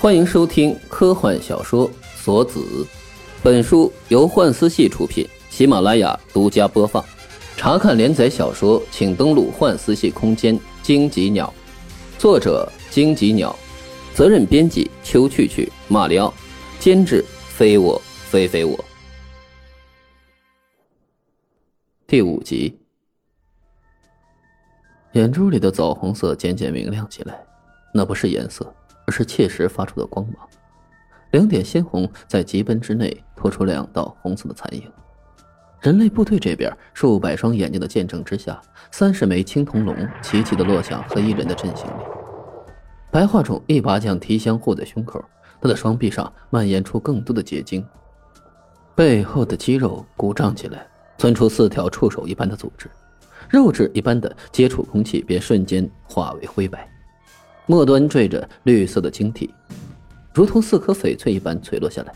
欢迎收听科幻小说《锁子》，本书由幻思系出品，喜马拉雅独家播放。查看连载小说，请登录幻思系空间。荆棘鸟，作者荆棘鸟，责任编辑秋去去、马里奥，监制非我非非我。第五集，眼珠里的枣红色渐渐明亮起来，那不是颜色。是切实发出的光芒，两点鲜红在疾奔之内拖出两道红色的残影。人类部队这边数百双眼睛的见证之下，三十枚青铜龙齐齐的落向黑衣人的阵型里。白化种一把将提香护在胸口，他的双臂上蔓延出更多的结晶，背后的肌肉鼓胀起来，钻出四条触手一般的组织，肉质一般的接触空气便瞬间化为灰白。末端缀着绿色的晶体，如同四颗翡翠一般垂落下来。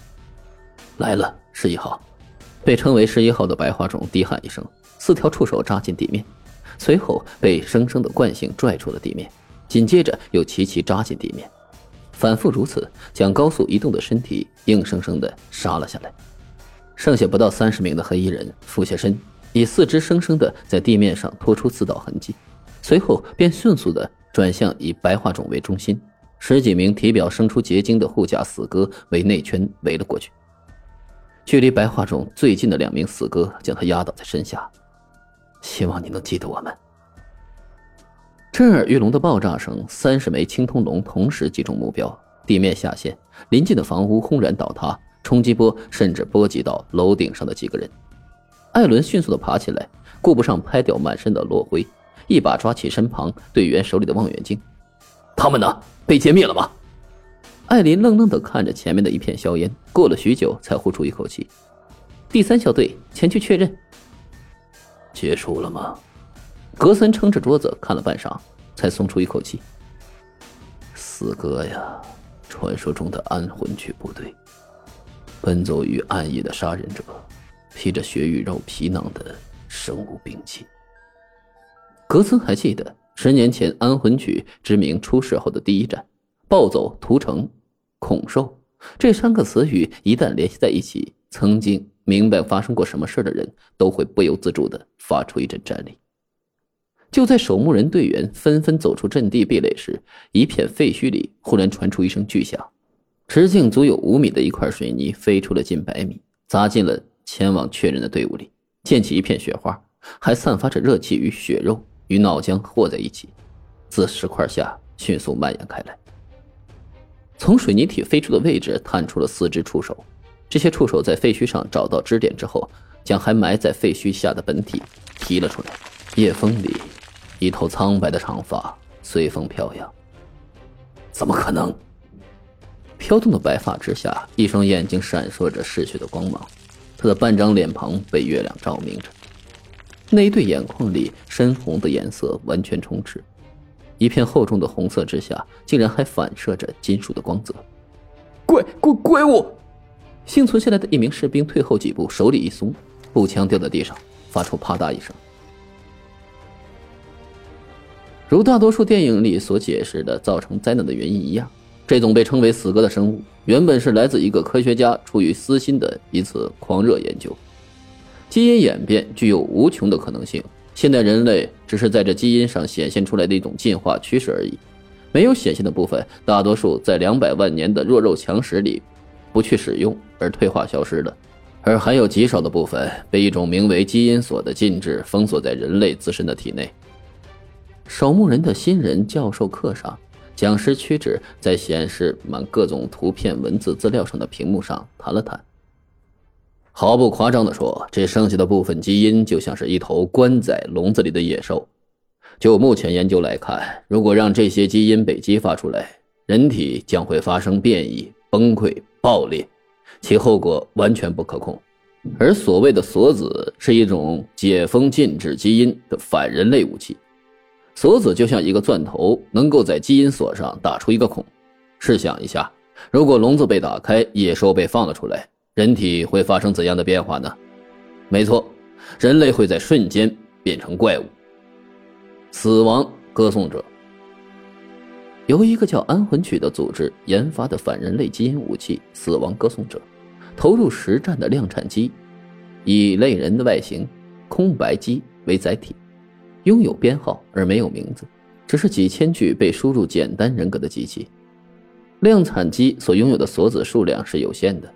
来了，十一号，被称为十一号的白花种低喊一声，四条触手扎进地面，随后被生生的惯性拽出了地面，紧接着又齐齐扎进地面，反复如此，将高速移动的身体硬生生的杀了下来。剩下不到三十名的黑衣人俯下身，以四肢生生的在地面上拖出四道痕迹，随后便迅速的。转向以白化种为中心，十几名体表生出结晶的护甲死哥为内圈围了过去。距离白化种最近的两名死哥将他压倒在身下。希望你能记得我们。震耳欲聋的爆炸声，三十枚青铜龙同时击中目标，地面下陷，临近的房屋轰然倒塌，冲击波甚至波及到楼顶上的几个人。艾伦迅速的爬起来，顾不上拍掉满身的落灰。一把抓起身旁队员手里的望远镜，他们呢？被歼灭了吗？艾琳愣愣的看着前面的一片硝烟，过了许久才呼出一口气。第三小队前去确认。结束了吗？格森撑着桌子看了半晌，才松出一口气。四哥呀，传说中的安魂曲部队，奔走于暗夜的杀人者，披着血与肉皮囊的生物兵器。格森还记得十年前安魂曲之名出世后的第一战，暴走、屠城、恐兽这三个词语一旦联系在一起，曾经明白发生过什么事的人都会不由自主的发出一阵战栗。就在守墓人队员纷纷走出阵地壁垒时，一片废墟里忽然传出一声巨响，直径足有五米的一块水泥飞出了近百米，砸进了前往确认的队伍里，溅起一片雪花，还散发着热气与血肉。与脑浆和在一起，自石块下迅速蔓延开来。从水泥体飞出的位置探出了四只触手，这些触手在废墟上找到支点之后，将还埋在废墟下的本体提了出来。夜风里，一头苍白的长发随风飘扬。怎么可能？飘动的白发之下，一双眼睛闪烁着嗜血的光芒，他的半张脸庞被月亮照明着。那一对眼眶里深红的颜色完全充斥，一片厚重的红色之下，竟然还反射着金属的光泽。怪怪怪物！幸存下来的一名士兵退后几步，手里一松，步枪掉在地上，发出啪嗒一声。如大多数电影里所解释的造成灾难的原因一样，这种被称为“死哥”的生物，原本是来自一个科学家出于私心的一次狂热研究。基因演变具有无穷的可能性，现代人类只是在这基因上显现出来的一种进化趋势而已。没有显现的部分，大多数在两百万年的弱肉强食里不去使用而退化消失了，而还有极少的部分被一种名为基因锁的禁制封锁在人类自身的体内。守墓人的新人教授课上，讲师屈指在显示满各种图片、文字资料上的屏幕上弹了弹。毫不夸张地说，这剩下的部分基因就像是一头关在笼子里的野兽。就目前研究来看，如果让这些基因被激发出来，人体将会发生变异、崩溃、爆裂，其后果完全不可控。而所谓的锁子是一种解封禁制基因的反人类武器。锁子就像一个钻头，能够在基因锁上打出一个孔。试想一下，如果笼子被打开，野兽被放了出来。人体会发生怎样的变化呢？没错，人类会在瞬间变成怪物。死亡歌颂者。由一个叫安魂曲的组织研发的反人类基因武器“死亡歌颂者”，投入实战的量产机，以类人的外形“空白机”为载体，拥有编号而没有名字，只是几千具被输入简单人格的机器。量产机所拥有的锁子数量是有限的，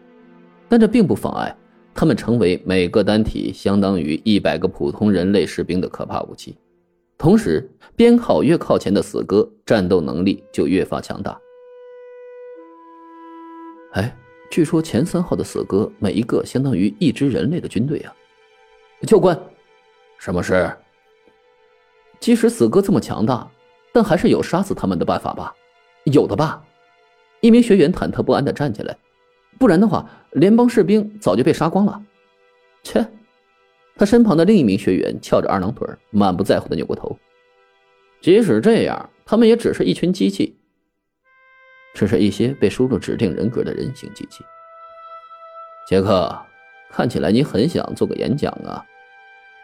但这并不妨碍他们成为每个单体相当于一百个普通人类士兵的可怕武器。同时，编号越靠前的死哥，战斗能力就越发强大。哎，据说前三号的死哥每一个相当于一支人类的军队啊！教官，什么事？即使死哥这么强大，但还是有杀死他们的办法吧？有的吧？一名学员忐忑不安的站起来，不然的话，联邦士兵早就被杀光了。切！他身旁的另一名学员翘着二郎腿，满不在乎的扭过头。即使这样，他们也只是一群机器，只是一些被输入指定人格的人形机器。杰克，看起来你很想做个演讲啊！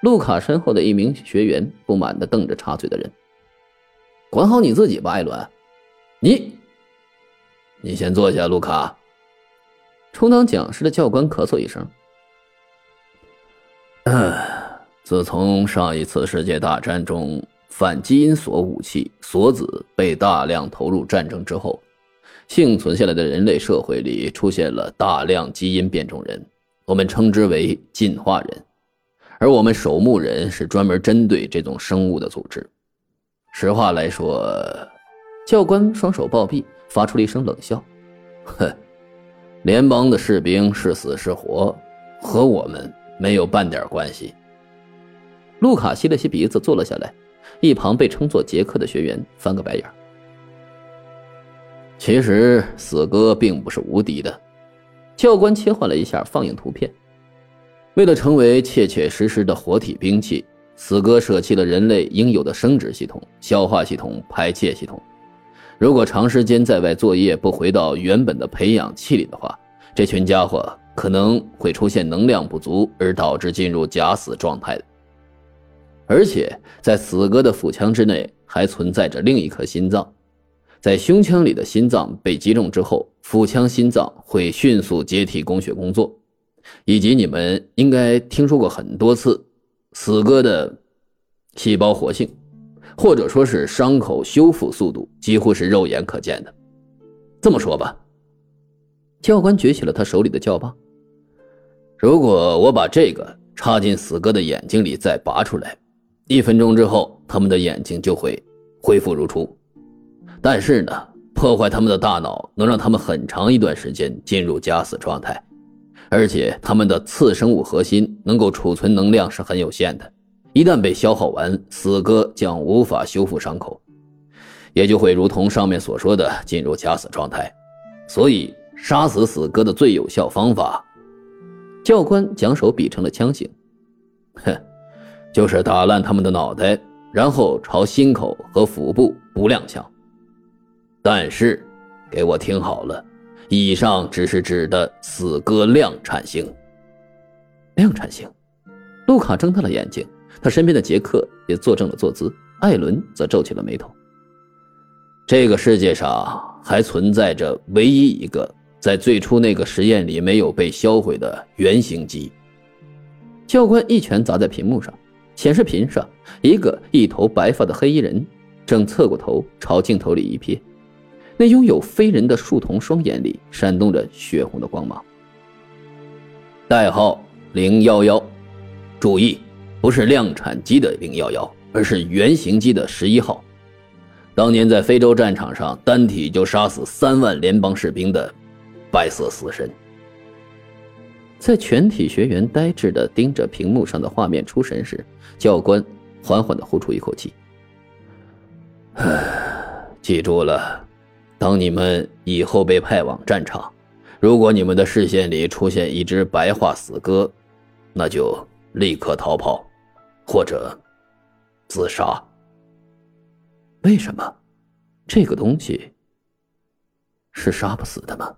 路卡身后的一名学员不满的瞪着插嘴的人。管好你自己吧，艾伦。你。你先坐下，卢卡。充当讲师的教官咳嗽一声。自从上一次世界大战中反基因锁武器锁子被大量投入战争之后，幸存下来的人类社会里出现了大量基因变种人，我们称之为进化人。而我们守墓人是专门针对这种生物的组织。实话来说，教官双手抱臂。发出了一声冷笑：“哼，联邦的士兵是死是活，和我们没有半点关系。”路卡吸了吸鼻子，坐了下来。一旁被称作杰克的学员翻个白眼。其实死哥并不是无敌的。教官切换了一下放映图片，为了成为切切实实的活体兵器，死哥舍弃了人类应有的生殖系统、消化系统、排泄系统。如果长时间在外作业不回到原本的培养器里的话，这群家伙可能会出现能量不足，而导致进入假死状态的。而且在死哥的腹腔之内还存在着另一颗心脏，在胸腔里的心脏被击中之后，腹腔心脏会迅速接替供血工作，以及你们应该听说过很多次，死哥的细胞活性。或者说是伤口修复速度几乎是肉眼可见的。这么说吧，教官举起了他手里的教棒。如果我把这个插进死哥的眼睛里再拔出来，一分钟之后，他们的眼睛就会恢复如初。但是呢，破坏他们的大脑能让他们很长一段时间进入假死状态，而且他们的次生物核心能够储存能量是很有限的。一旦被消耗完，死哥将无法修复伤口，也就会如同上面所说的进入假死状态。所以，杀死死哥的最有效方法，教官将手比成了枪形，哼，就是打烂他们的脑袋，然后朝心口和腹部不亮枪。但是，给我听好了，以上只是指的死哥量产型。量产型，路卡睁大了眼睛。他身边的杰克也坐正了坐姿，艾伦则皱起了眉头。这个世界上还存在着唯一一个在最初那个实验里没有被销毁的原型机。教官一拳砸在屏幕上，显示屏上一个一头白发的黑衣人正侧过头朝镜头里一瞥，那拥有非人的树瞳双眼里闪动着血红的光芒。代号零幺幺，注意。不是量产机的零幺幺，而是原型机的十一号。当年在非洲战场上，单体就杀死三万联邦士兵的白色死神。在全体学员呆滞的盯着屏幕上的画面出神时，教官缓缓的呼出一口气：“唉，记住了，当你们以后被派往战场，如果你们的视线里出现一只白化死鸽，那就立刻逃跑。”或者自杀？为什么？这个东西是杀不死的吗？